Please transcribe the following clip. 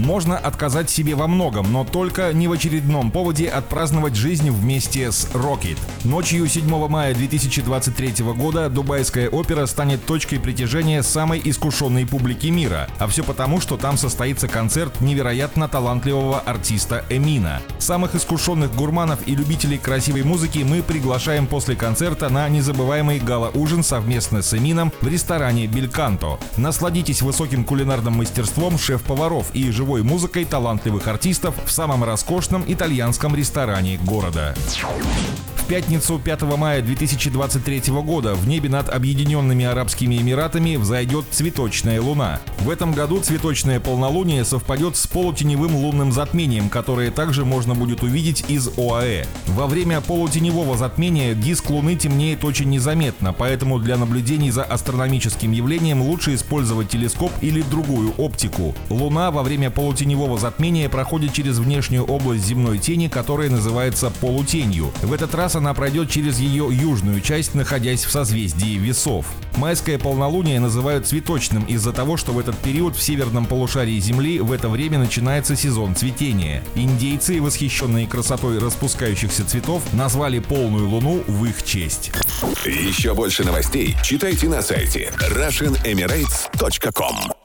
Можно отказать себе во многом, но только не в очередном поводе отпраздновать жизнь вместе с Rocket. Ночью 7 мая 2023 года Дубайская опера станет точкой притяжения самой искушенной публики мира. А все потому, что там состоится концерт невероятно талантливого артиста Эмина. Самых искушенных гурманов и любителей красивой музыки мы приглашаем после концерта на незабываемый гала-ужин совместно с Эмином в ресторане Бельканто. Насладитесь высоким кулинарным мастерством шеф-поваров и живой живой музыкой талантливых артистов в самом роскошном итальянском ресторане города пятницу 5 мая 2023 года в небе над Объединенными Арабскими Эмиратами взойдет цветочная луна. В этом году цветочное полнолуние совпадет с полутеневым лунным затмением, которое также можно будет увидеть из ОАЭ. Во время полутеневого затмения диск Луны темнеет очень незаметно, поэтому для наблюдений за астрономическим явлением лучше использовать телескоп или другую оптику. Луна во время полутеневого затмения проходит через внешнюю область земной тени, которая называется полутенью. В этот раз она пройдет через ее южную часть, находясь в созвездии весов. Майское полнолуние называют цветочным из-за того, что в этот период в северном полушарии Земли в это время начинается сезон цветения. Индейцы, восхищенные красотой распускающихся цветов, назвали полную луну в их честь. Еще больше новостей читайте на сайте RussianEmirates.com